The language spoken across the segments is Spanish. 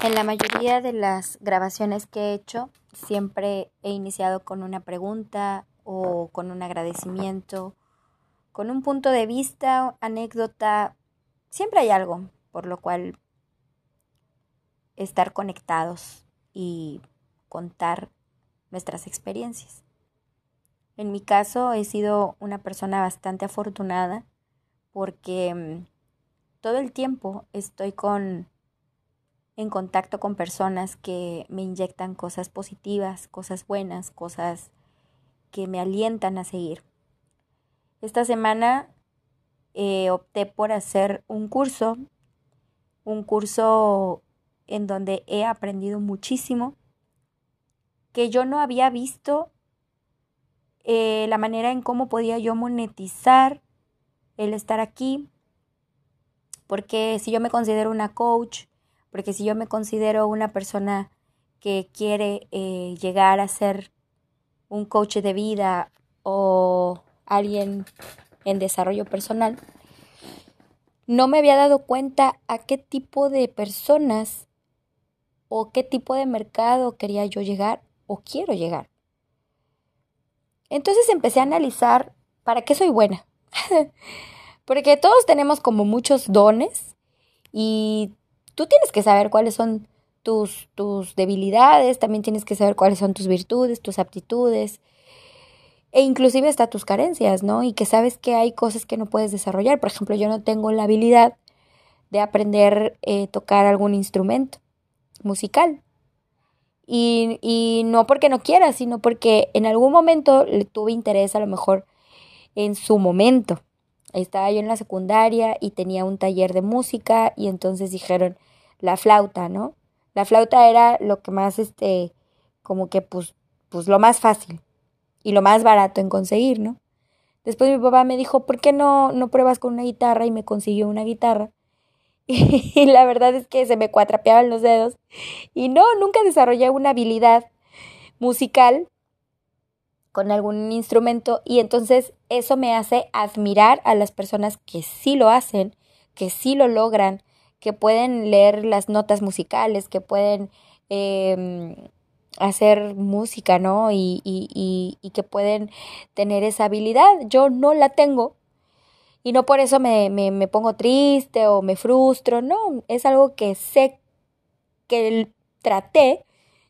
En la mayoría de las grabaciones que he hecho, siempre he iniciado con una pregunta o con un agradecimiento, con un punto de vista, anécdota. Siempre hay algo por lo cual estar conectados y contar nuestras experiencias. En mi caso he sido una persona bastante afortunada porque mm, todo el tiempo estoy con en contacto con personas que me inyectan cosas positivas, cosas buenas, cosas que me alientan a seguir. Esta semana eh, opté por hacer un curso, un curso en donde he aprendido muchísimo, que yo no había visto eh, la manera en cómo podía yo monetizar el estar aquí, porque si yo me considero una coach, porque si yo me considero una persona que quiere eh, llegar a ser un coach de vida o alguien en desarrollo personal, no me había dado cuenta a qué tipo de personas o qué tipo de mercado quería yo llegar o quiero llegar. Entonces empecé a analizar para qué soy buena. Porque todos tenemos como muchos dones y tú tienes que saber cuáles son tus, tus debilidades, también tienes que saber cuáles son tus virtudes, tus aptitudes e inclusive hasta tus carencias, ¿no? Y que sabes que hay cosas que no puedes desarrollar. Por ejemplo, yo no tengo la habilidad de aprender a eh, tocar algún instrumento musical. Y, y, no porque no quiera, sino porque en algún momento le tuve interés a lo mejor en su momento. Estaba yo en la secundaria y tenía un taller de música y entonces dijeron, la flauta, ¿no? La flauta era lo que más, este, como que, pues, pues lo más fácil y lo más barato en conseguir, ¿no? Después mi papá me dijo, ¿por qué no, no pruebas con una guitarra? Y me consiguió una guitarra. Y la verdad es que se me cuatrapeaban los dedos. Y no, nunca desarrollé una habilidad musical con algún instrumento. Y entonces eso me hace admirar a las personas que sí lo hacen, que sí lo logran, que pueden leer las notas musicales, que pueden em, hacer música, ¿no? Y, y, y, que pueden tener esa habilidad. Yo no la tengo. Y no por eso me, me, me pongo triste o me frustro, no, es algo que sé que traté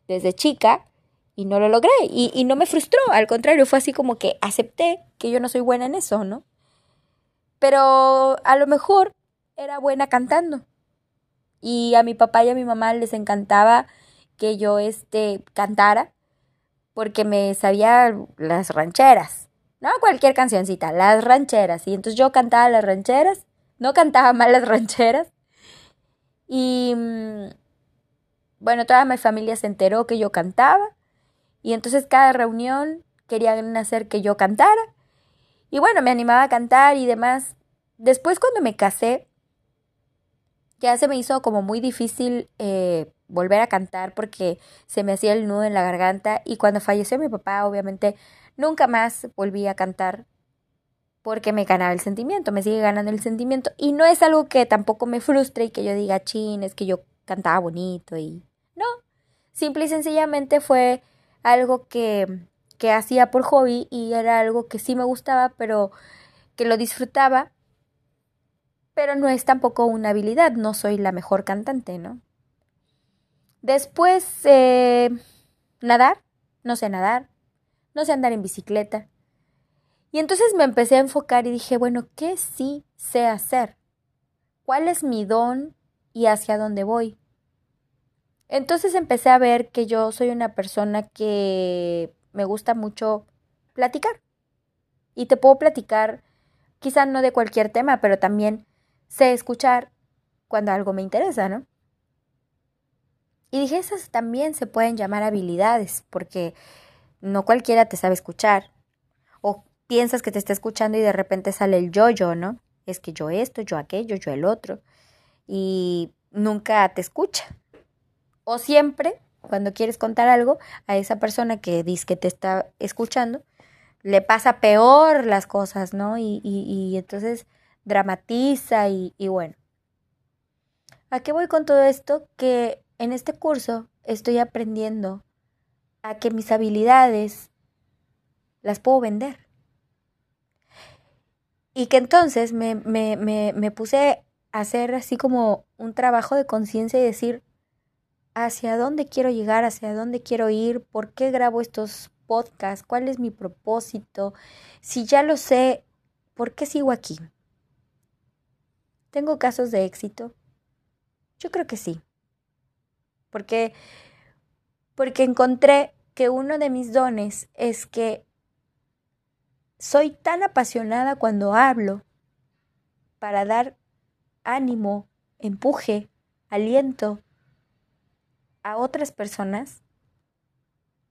desde chica y no lo logré. Y, y, no me frustró, al contrario, fue así como que acepté que yo no soy buena en eso, ¿no? Pero a lo mejor era buena cantando. Y a mi papá y a mi mamá les encantaba que yo este cantara porque me sabía las rancheras. No cualquier cancioncita, las rancheras. Y entonces yo cantaba las rancheras, no cantaba mal las rancheras. Y mm, bueno, toda mi familia se enteró que yo cantaba. Y entonces cada reunión querían hacer que yo cantara. Y bueno, me animaba a cantar y demás. Después cuando me casé, ya se me hizo como muy difícil eh, volver a cantar porque se me hacía el nudo en la garganta y cuando falleció mi papá obviamente nunca más volví a cantar porque me ganaba el sentimiento, me sigue ganando el sentimiento. Y no es algo que tampoco me frustre y que yo diga, chin, es que yo cantaba bonito y no, simple y sencillamente fue algo que, que hacía por hobby y era algo que sí me gustaba pero que lo disfrutaba pero no es tampoco una habilidad, no soy la mejor cantante, ¿no? Después, eh, nadar, no sé nadar, no sé andar en bicicleta. Y entonces me empecé a enfocar y dije, bueno, ¿qué sí sé hacer? ¿Cuál es mi don y hacia dónde voy? Entonces empecé a ver que yo soy una persona que me gusta mucho platicar. Y te puedo platicar, quizá no de cualquier tema, pero también sé escuchar cuando algo me interesa, ¿no? Y dije, esas también se pueden llamar habilidades, porque no cualquiera te sabe escuchar. O piensas que te está escuchando y de repente sale el yo-yo, ¿no? Es que yo esto, yo aquello, yo el otro. Y nunca te escucha. O siempre, cuando quieres contar algo, a esa persona que dice que te está escuchando, le pasa peor las cosas, ¿no? Y, entonces dramatiza y, bueno. ¿A qué voy con todo esto? Que en este curso estoy aprendiendo a que mis habilidades las puedo vender. Y que entonces me, me, me, me puse a hacer así como un trabajo de conciencia y decir hacia dónde quiero llegar, hacia dónde quiero ir, por qué grabo estos podcasts, cuál es mi propósito. Si ya lo sé, ¿por qué sigo aquí? ¿Tengo casos de éxito? Yo creo que sí. Porque porque encontré que uno de mis dones es que soy tan apasionada cuando hablo para dar ánimo, empuje, aliento a otras personas,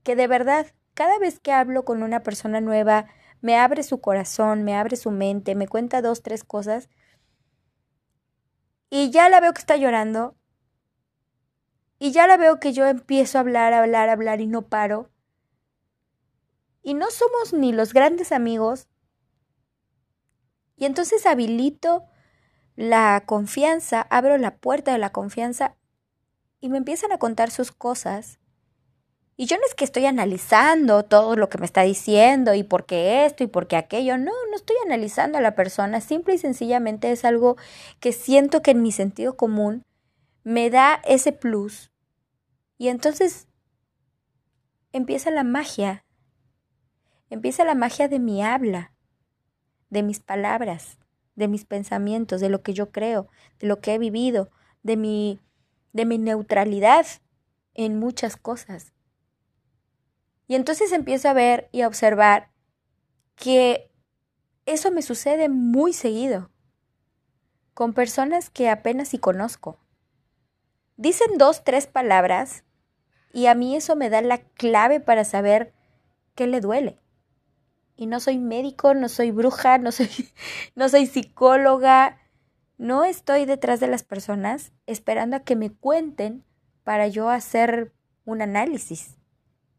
que de verdad, cada vez que hablo con una persona nueva, me abre su corazón, me abre su mente, me cuenta dos, tres cosas, y ya la veo que está llorando, y ya la veo que yo empiezo a hablar, a hablar, a hablar y no paro. Y no somos ni los grandes amigos. Y entonces habilito la confianza, abro la puerta de la confianza y me empiezan a contar sus cosas. Y yo no es que estoy analizando todo lo que me está diciendo y por qué esto y por qué aquello. No, no estoy analizando a la persona. Simple y sencillamente es algo que siento que en mi sentido común me da ese plus. Y entonces empieza la magia, empieza la magia de mi habla, de mis palabras, de mis pensamientos, de lo que yo creo, de lo que he vivido, de mi, de mi neutralidad en muchas cosas. Y entonces empiezo a ver y a observar que eso me sucede muy seguido con personas que apenas si conozco. Dicen dos, tres palabras y a mí eso me da la clave para saber qué le duele. Y no soy médico, no soy bruja, no soy, no soy psicóloga. No estoy detrás de las personas esperando a que me cuenten para yo hacer un análisis.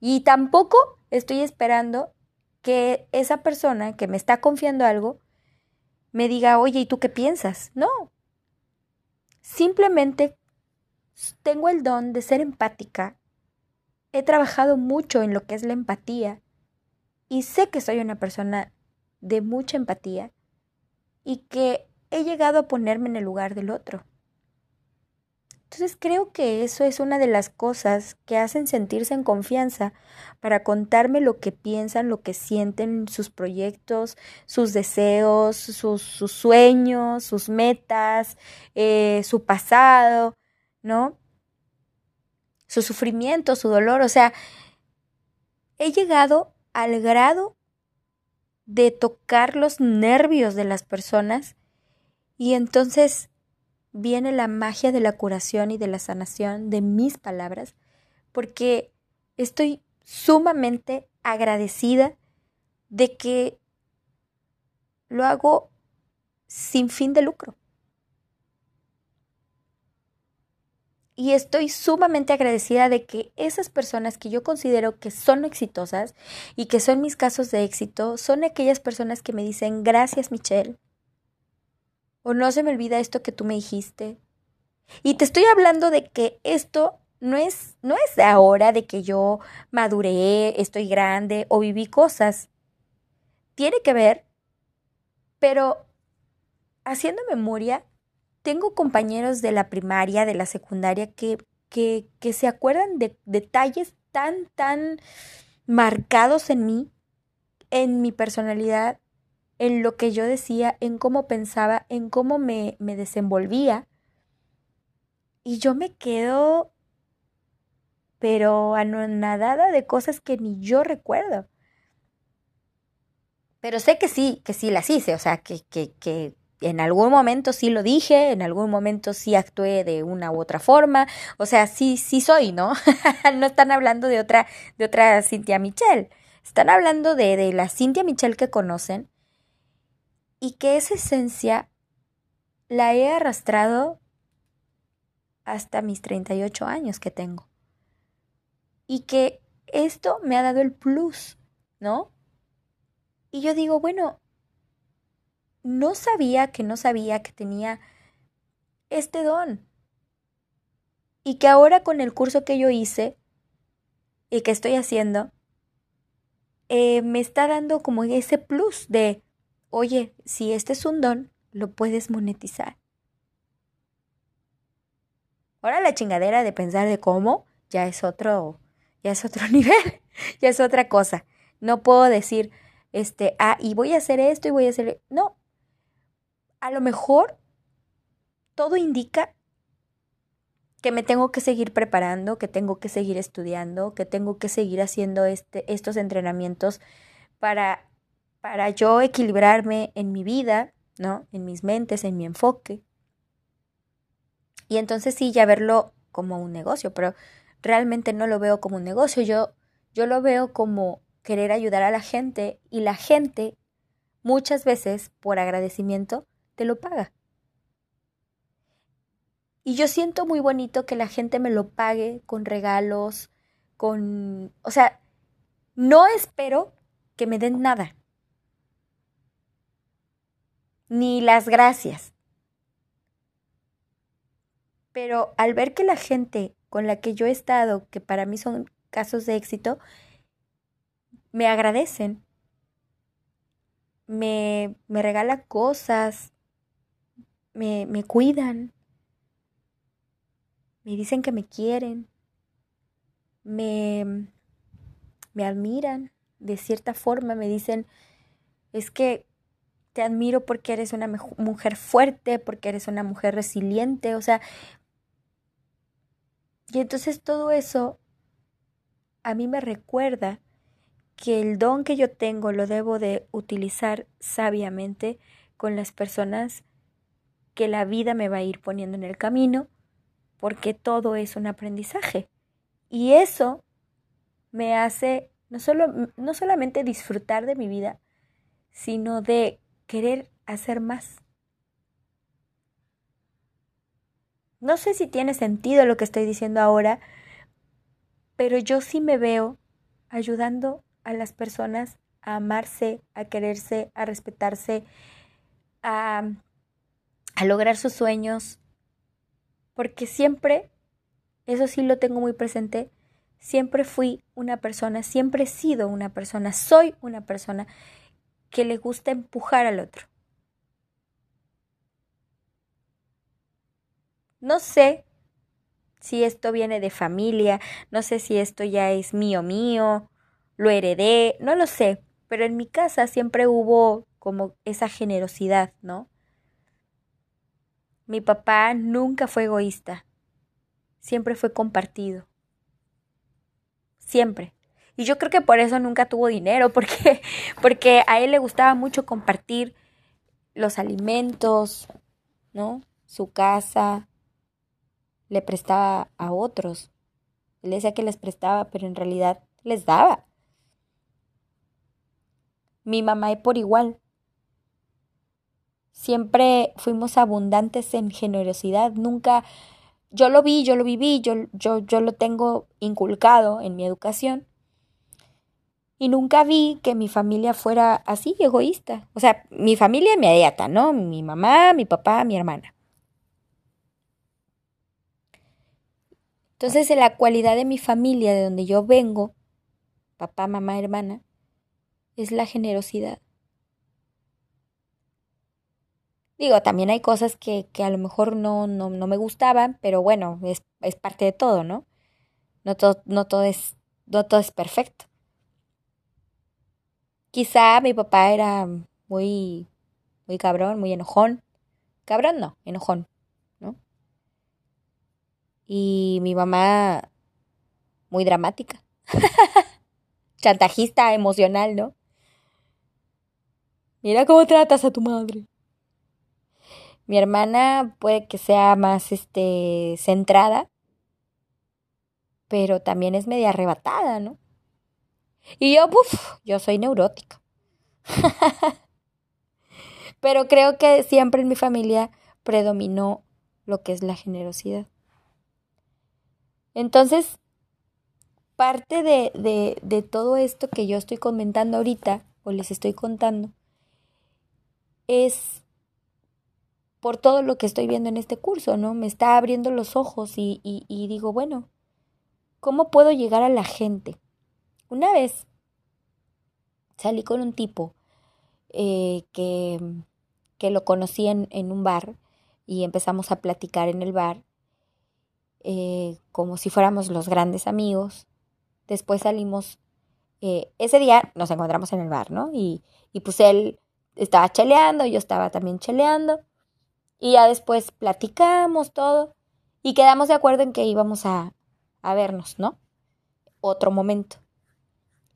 Y tampoco estoy esperando que esa persona que me está confiando algo me diga, oye, ¿y tú qué piensas? No. Simplemente tengo el don de ser empática. He trabajado mucho en lo que es la empatía y sé que soy una persona de mucha empatía y que he llegado a ponerme en el lugar del otro. Entonces creo que eso es una de las cosas que hacen sentirse en confianza para contarme lo que piensan, lo que sienten, sus proyectos, sus deseos, sus, sueños, sus metas, eh, su pasado, ¿no? Su sufrimiento, su dolor, o sea, he llegado al grado de tocar los nervios de las personas y entonces viene la magia de la curación y de la sanación de mis palabras, porque estoy sumamente agradecida de que lo hago sin fin de lucro. Y estoy sumamente agradecida de que esas personas que yo considero que son exitosas y que son mis casos de éxito, son aquellas personas que me dicen gracias Michelle. O no se me olvida esto que tú me dijiste. Y te estoy hablando de que esto no es, no es de ahora, de que yo maduré, estoy grande o viví cosas. Tiene que ver, pero haciendo memoria, tengo compañeros de la primaria, de la secundaria, que, que, que se acuerdan de detalles tan, tan marcados en mí, en mi personalidad, en lo que yo decía, en cómo pensaba, en cómo me, me desenvolvía. Y yo me quedo, pero anonadada de cosas que ni yo recuerdo. Pero sé que sí, que sí las hice, o sea, que, que, que en algún momento sí lo dije, en algún momento sí actué de una u otra forma, o sea, sí, sí soy, ¿no? no están hablando de otra, de otra Cintia Michelle, están hablando de, de la Cintia Michelle que conocen y que esa esencia la he arrastrado hasta mis 38 años que tengo. Y que esto me ha dado el plus, ¿no? Y yo digo, bueno, no sabía que no sabía que tenía este don. Y que ahora con el curso que yo hice y que estoy haciendo, eh, me está dando como ese plus de, oye, si este es un don, lo puedes monetizar. Ahora la chingadera de pensar de cómo ya es otro, ya es otro nivel, ya es otra cosa. No puedo decir, este, ah, y voy a hacer esto y voy a hacer, no. A lo mejor todo indica que me tengo que seguir preparando, que tengo que seguir estudiando, que tengo que seguir haciendo este, estos entrenamientos para, para yo equilibrarme en mi vida, ¿no? En mis mentes, en mi enfoque. Y entonces sí, ya verlo como un negocio, pero realmente no lo veo como un negocio, yo, yo lo veo como querer ayudar a la gente y la gente muchas veces por agradecimiento te lo paga. Y yo siento muy bonito que la gente me lo pague con regalos, con... O sea, no espero que me den nada. Ni las gracias. Pero al ver que la gente con la que yo he estado, que para mí son casos de éxito, me agradecen, me, me regalan cosas, me, me cuidan, me dicen que me quieren, me, me admiran, de cierta forma me dicen, es que te admiro porque eres una mujer fuerte, porque eres una mujer resiliente, o sea, y entonces todo eso a mí me recuerda que el don que yo tengo lo debo de utilizar sabiamente con las personas que la vida me va a ir poniendo en el camino, porque todo es un aprendizaje. Y eso me hace no, solo, no solamente disfrutar de mi vida, sino de querer hacer más. No sé si tiene sentido lo que estoy diciendo ahora, pero yo sí me veo ayudando a las personas a amarse, a quererse, a respetarse, a, a lograr sus sueños, porque siempre, eso sí lo tengo muy presente, siempre fui una persona, siempre he sido una persona, soy una persona que le gusta empujar al otro. No sé si esto viene de familia, no sé si esto ya es mío mío, lo heredé, no lo sé, pero en mi casa siempre hubo como esa generosidad, ¿no? Mi papá nunca fue egoísta, siempre fue compartido, siempre. Y yo creo que por eso nunca tuvo dinero, porque, porque a él le gustaba mucho compartir los alimentos, ¿no? Su casa, le prestaba a otros. Él decía que les prestaba, pero en realidad les daba. Mi mamá y por igual. Siempre fuimos abundantes en generosidad, nunca yo lo vi, yo lo viví, yo, yo, yo lo tengo inculcado en mi educación. Y nunca vi que mi familia fuera así, egoísta. O sea, mi familia inmediata, ¿no? Mi mamá, mi papá, mi hermana. Entonces, la cualidad de mi familia, de donde yo vengo, papá, mamá, hermana, es la generosidad. Digo, también hay cosas que, que a lo mejor no, no, no, me gustaban, pero bueno, es, es parte de todo, ¿no? No todo, no todo es, no todo es perfecto. Quizá mi papá era muy, muy cabrón, muy enojón. Cabrón no, enojón. Y mi mamá, muy dramática. Chantajista emocional, ¿no? Mira cómo tratas a tu madre. Mi hermana puede que sea más este centrada, pero también es media arrebatada, ¿no? Y yo, uff, yo soy neurótica. pero creo que siempre en mi familia predominó lo que es la generosidad. Entonces, parte de, de, de todo esto que yo estoy comentando ahorita, o les estoy contando, es por todo lo que estoy viendo en este curso, ¿no? Me está abriendo los ojos y, y, digo, bueno, ¿cómo puedo llegar a la gente? Una vez salí con un tipo eh, que, que, lo conocí en, en, un bar y empezamos a platicar en el bar eh, como si fuéramos los grandes amigos. Después salimos, eh, ese día nos encontramos en el bar, ¿no? Y, y pues él estaba cheleando, yo estaba también cheleando. Y ya después platicamos todo y quedamos de acuerdo en que íbamos a, a vernos, ¿no? Otro momento.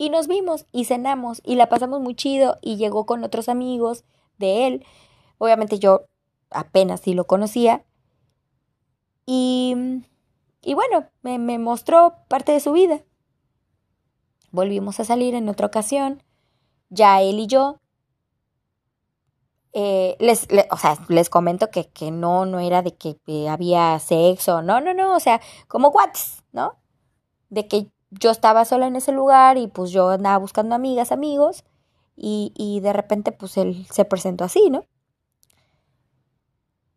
Y nos vimos y cenamos y la pasamos muy chido y llegó con otros amigos de él. Obviamente yo apenas sí lo conocía. Y, y bueno, me, me mostró parte de su vida. Volvimos a salir en otra ocasión, ya él y yo, eh, les, o sea, les comento que, que no, no era de que había sexo, no, no, no, o sea, como cuates, ¿no? De que yo estaba sola en ese lugar y pues yo andaba buscando amigas, amigos, y, y de repente pues él se presentó así, ¿no?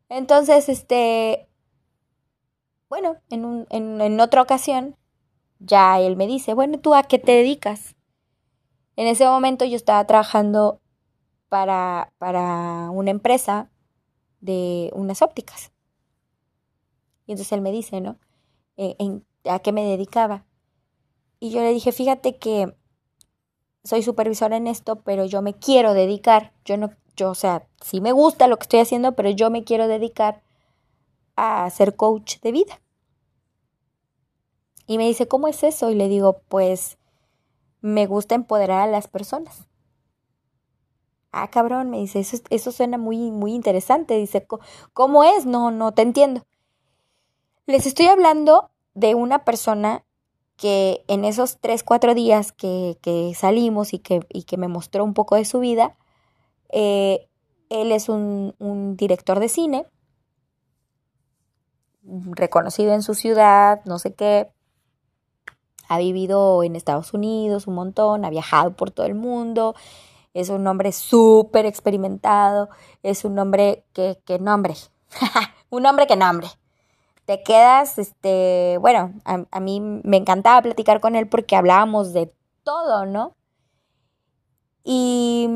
Entonces, este, bueno, en, un, en, en otra ocasión, ya él me dice, bueno, ¿tú a qué te dedicas? En ese momento yo estaba trabajando para, para una empresa de unas ópticas. Y entonces él me dice, ¿no? Eh, ¿A qué me dedicaba? Y yo le dije, fíjate que soy supervisora en esto, pero yo me quiero dedicar, yo no, yo, o sea, sí me gusta lo que estoy haciendo, pero yo me quiero dedicar a ser coach de vida. Y me dice, ¿cómo es eso? Y le digo, pues me gusta empoderar a las personas ah, cabrón, me dice, eso, eso suena muy, muy interesante. Dice, ¿cómo es? No, no te entiendo. Les estoy hablando de una persona que en esos tres, cuatro días que, que salimos y que, y que, me mostró un poco de su vida, eh, él es un, un director de cine, reconocido en su ciudad, no sé qué, ha vivido en Estados Unidos un montón, ha viajado por todo el mundo, es un hombre súper experimentado, es un hombre que, que nombre, un hombre que nombre. Te quedas, este, bueno, a, mí me encantaba platicar con él porque hablábamos de todo, ¿no? Y,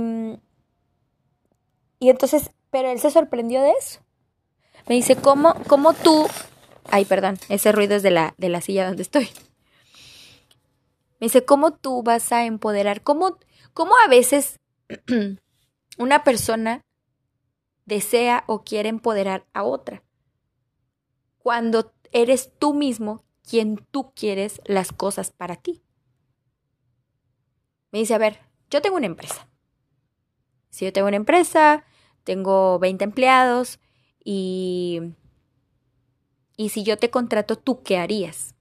y entonces, pero él se sorprendió de eso. Me dice, ¿cómo, cómo tú... Ay, perdón, ese ruido es de la, de la silla donde estoy. Me dice, ¿cómo tú vas a empoderar? ¿Cómo, cómo a veces una persona desea o quiere empoderar a otra. Cuando eres tú mismo quien tú quieres las cosas para ti. Me dice, a ver, yo tengo una empresa. Si yo tengo una empresa, tengo 20 empleados y, y si yo te contrato, ¿tú qué harías?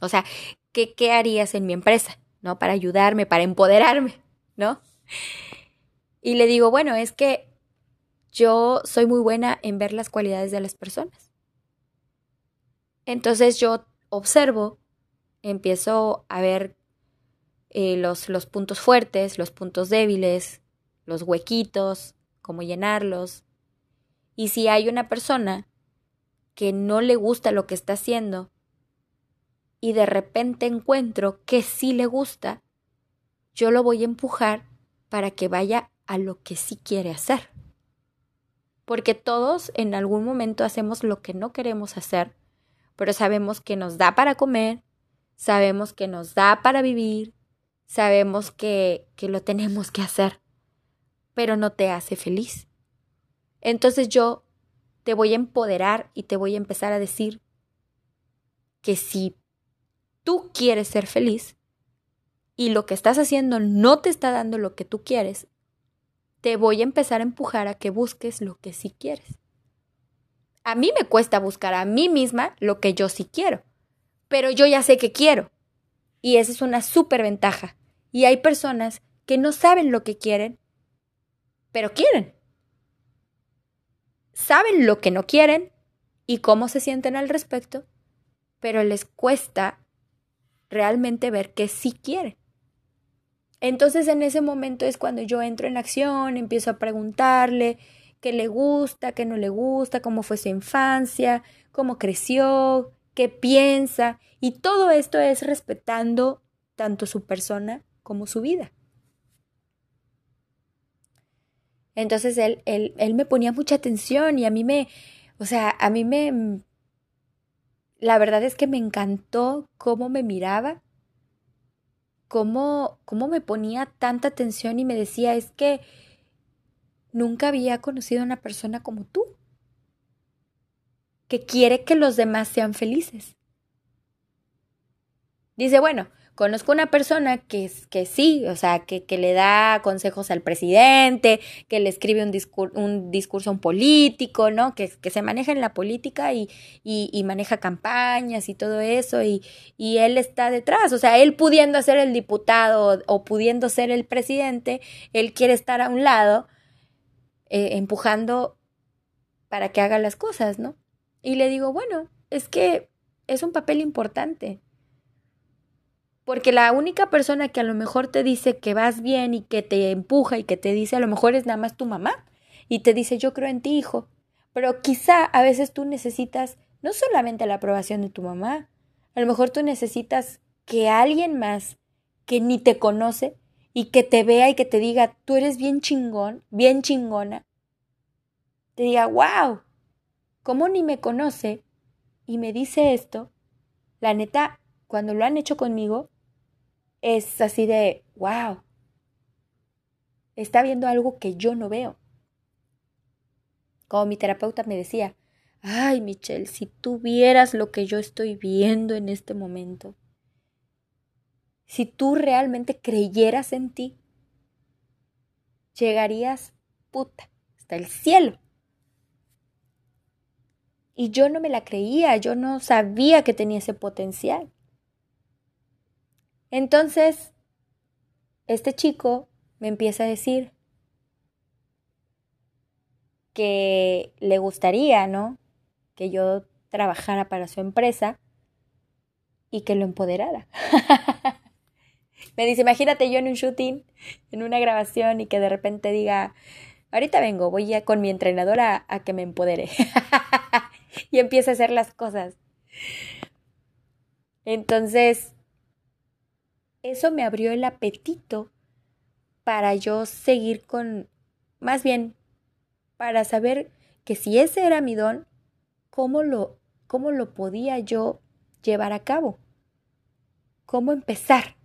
O sea, ¿qué, ¿qué harías en mi empresa? ¿no? Para ayudarme, para empoderarme, ¿no? Y le digo, bueno, es que yo soy muy buena en ver las cualidades de las personas. Entonces yo observo, empiezo a ver eh, los, los puntos fuertes, los puntos débiles, los huequitos, cómo llenarlos. Y si hay una persona que no le gusta lo que está haciendo y de repente encuentro que sí le gusta, yo lo voy a empujar para que vaya a lo que sí quiere hacer. Porque todos en algún momento hacemos lo que no queremos hacer, pero sabemos que nos da para comer, sabemos que nos da para vivir, sabemos que, que lo tenemos que hacer, pero no te hace feliz. Entonces yo te voy a empoderar y te voy a empezar a decir que si tú quieres ser feliz y lo que estás haciendo no te está dando lo que tú quieres, te voy a empezar a empujar a que busques lo que sí quieres. A mí me cuesta buscar a mí misma lo que yo sí quiero, pero yo ya sé que quiero. Y esa es una súper ventaja. Y hay personas que no saben lo que quieren, pero quieren. Saben lo que no quieren y cómo se sienten al respecto, pero les cuesta realmente ver que sí quiere. Entonces en ese momento es cuando yo entro en acción, empiezo a preguntarle qué le gusta, qué no le gusta, cómo fue su infancia, cómo creció, qué piensa. Y todo esto es respetando tanto su persona como su vida. Entonces él, él, él me ponía mucha atención y a mí me, o sea, a mí me, la verdad es que me encantó cómo me miraba, cómo, cómo me ponía tanta atención y me decía, es que nunca había conocido a una persona como tú, que quiere que los demás sean felices. Dice, bueno, Conozco una persona que, que sí, o sea, que, que, le da consejos al presidente, que le escribe un, un discurso a un político, ¿no? Que, que se maneja en la política y, y, maneja campañas y todo eso, y, y, él está detrás, o sea, él pudiendo ser el diputado o, pudiendo ser el presidente, él quiere estar a un lado eh, empujando para que haga las cosas, ¿no? Y le digo, bueno, es que es un papel importante porque la única persona que a lo mejor te dice que vas bien y que te empuja y que te dice a lo mejor es nada más tu mamá y te dice yo creo en ti, hijo. Pero quizá a veces tú necesitas no solamente la aprobación de tu mamá, a lo mejor tú necesitas que alguien más que ni te conoce y que te vea y que te diga, tú eres bien chingón, bien chingona, te diga, wow, ¿cómo ni me conoce y me dice esto? La neta, cuando lo han hecho conmigo, es así de, wow, está viendo algo que yo no veo. Como mi terapeuta me decía, ay Michelle, si tú vieras lo que yo estoy viendo en este momento, si tú realmente creyeras en ti, llegarías, puta, hasta el cielo. Y yo no me la creía, yo no sabía que tenía ese potencial. Entonces, este chico me empieza a decir que le gustaría, ¿no? Que yo trabajara para su empresa y que lo empoderara. me dice, imagínate yo en un shooting, en una grabación y que de repente diga, ahorita vengo, voy ya con mi entrenadora a, que me empodere. y empiece a hacer las cosas. Entonces, eso me abrió el apetito para yo seguir con, más bien, para saber que si ese era mi don, ¿cómo lo, cómo lo podía yo llevar a cabo? ¿Cómo empezar?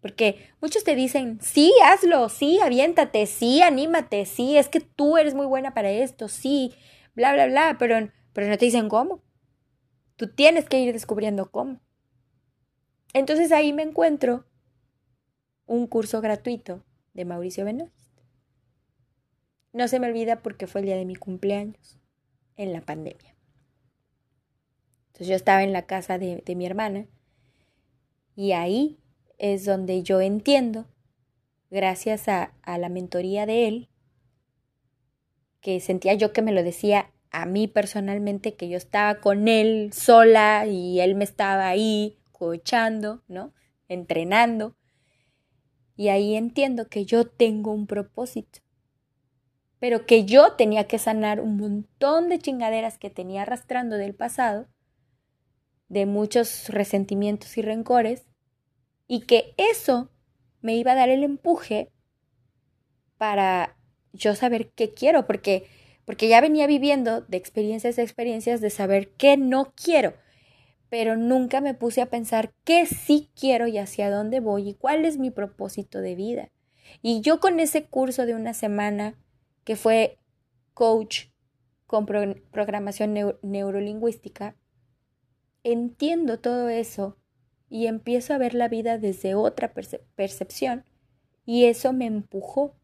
Porque muchos te dicen, sí, hazlo, sí, aviéntate, sí, anímate, sí, es que tú eres muy buena para esto, sí, bla, bla, bla, pero, pero no te dicen cómo. Tú tienes que ir descubriendo cómo. Entonces ahí me encuentro un curso gratuito de Mauricio Benoist. No se me olvida porque fue el día de mi cumpleaños, en la pandemia. Entonces yo estaba en la casa de, mi hermana y ahí es donde yo entiendo, gracias a, a la mentoría de él, que sentía yo que me lo decía a mí personalmente, que yo estaba con él sola y él me estaba ahí coachando, ¿no? Entrenando. Y ahí entiendo que yo tengo un propósito. Pero que yo tenía que sanar un montón de chingaderas que tenía arrastrando del pasado, de muchos resentimientos y rencores, y que eso me iba a dar el empuje para yo saber qué quiero, porque, porque ya venía viviendo de experiencias a experiencias de saber qué no quiero pero nunca me puse a pensar qué sí quiero y hacia dónde voy y cuál es mi propósito de vida. Y yo con ese curso de una semana que fue coach con programación neurolingüística, entiendo todo eso y empiezo a ver la vida desde otra percepción y eso me empujó.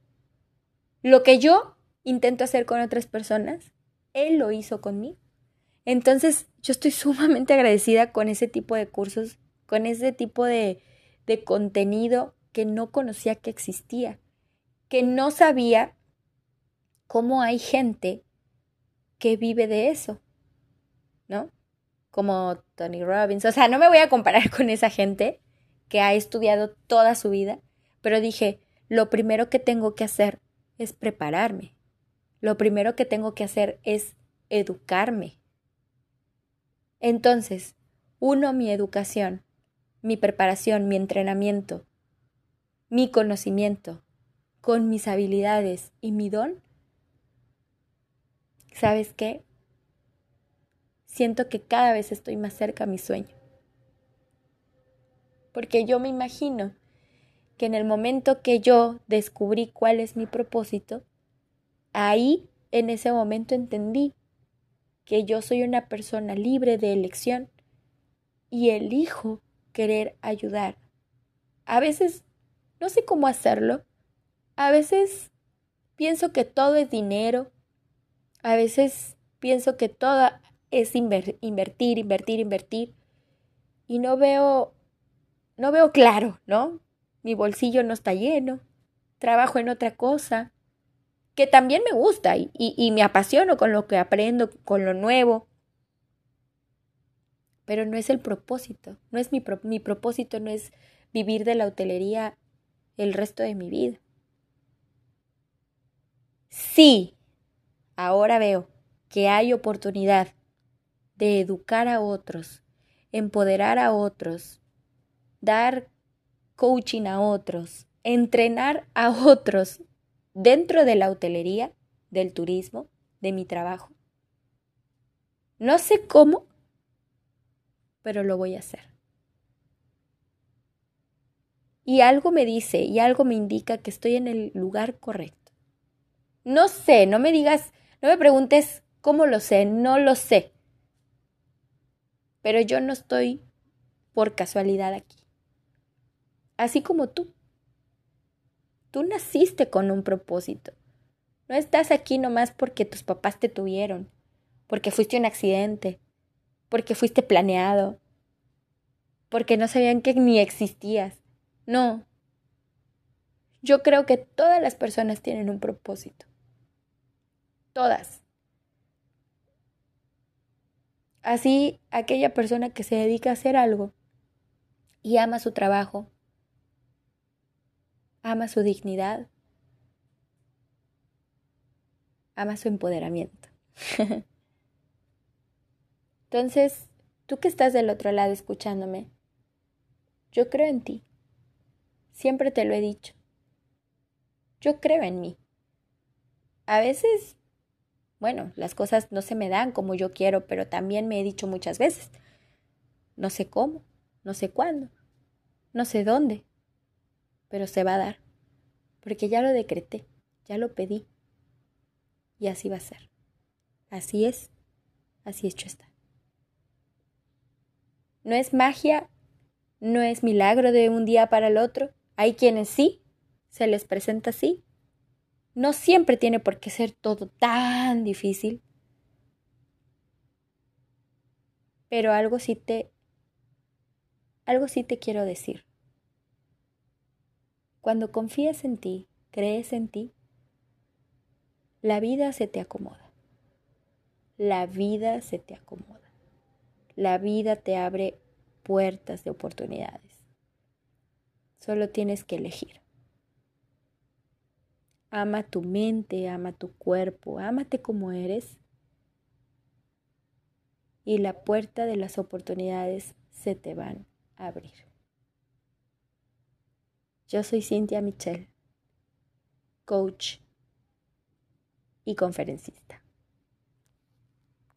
Lo que yo intento hacer con otras personas, él lo hizo conmigo. Entonces, yo estoy sumamente agradecida con ese tipo de cursos, con ese tipo de, de contenido que no conocía que existía, que no sabía cómo hay gente que vive de eso, ¿no? Como Tony Robbins. O sea, no me voy a comparar con esa gente que ha estudiado toda su vida, pero dije, lo primero que tengo que hacer es prepararme. lo primero que tengo que hacer es educarme. Entonces, uno, mi educación, mi preparación, mi entrenamiento, mi conocimiento, con mis habilidades y mi don, ¿sabes qué? Siento que cada vez estoy más cerca a mi sueño. Porque yo me imagino que en el momento que yo descubrí cuál es mi propósito, ahí en ese momento entendí que yo soy una persona libre de elección y elijo querer ayudar. A veces no sé cómo hacerlo. A veces pienso que todo es dinero. A veces pienso que todo es invertir, invertir, invertir. Y no veo, no veo claro, ¿no? Mi bolsillo no está lleno. Trabajo en otra cosa que también me gusta y, me apasiono con lo que aprendo, con lo nuevo. Pero no es el propósito, no es mi propósito, no es vivir de la hotelería el resto de mi vida. Sí, ahora veo que hay oportunidad de educar a otros, empoderar a otros, dar coaching a otros, entrenar a otros dentro de la hotelería, del turismo, de mi trabajo. No sé cómo, pero lo voy a hacer. Y algo me dice y algo me indica que estoy en el lugar correcto. No sé, no me digas, no me preguntes cómo lo sé, no lo sé. Pero yo no estoy por casualidad aquí. Así como tú. Tú naciste con un propósito. No estás aquí nomás porque tus papás te tuvieron, porque fuiste un accidente, porque fuiste planeado, porque no sabían que ni existías. No. Yo creo que todas las personas tienen un propósito. Todas. Así, aquella persona que se dedica a hacer algo y ama su trabajo, ama su dignidad, ama su empoderamiento. Entonces, tú que estás del otro lado escuchándome, yo creo en ti. Siempre te lo he dicho. Yo creo en mí. A veces, bueno, las cosas no se me dan como yo quiero, pero también me he dicho muchas veces, no sé cómo, no sé cuándo, no sé dónde, pero se va a dar, porque ya lo decreté, ya lo pedí, y así va a ser. Así es, así hecho está. No es magia, no es milagro de un día para el otro. Hay quienes sí, se les presenta así. No siempre tiene por qué ser todo tan difícil. Pero algo sí te algo sí te quiero decir. Cuando confías en ti, crees en ti, la vida se te acomoda. La vida se te acomoda. La vida te abre puertas de oportunidades. Solo tienes que elegir. Ama tu mente, ama tu cuerpo, ámate como eres. Y la puerta de las oportunidades se te van a abrir. Yo soy Cintia Michel, coach y conferencista.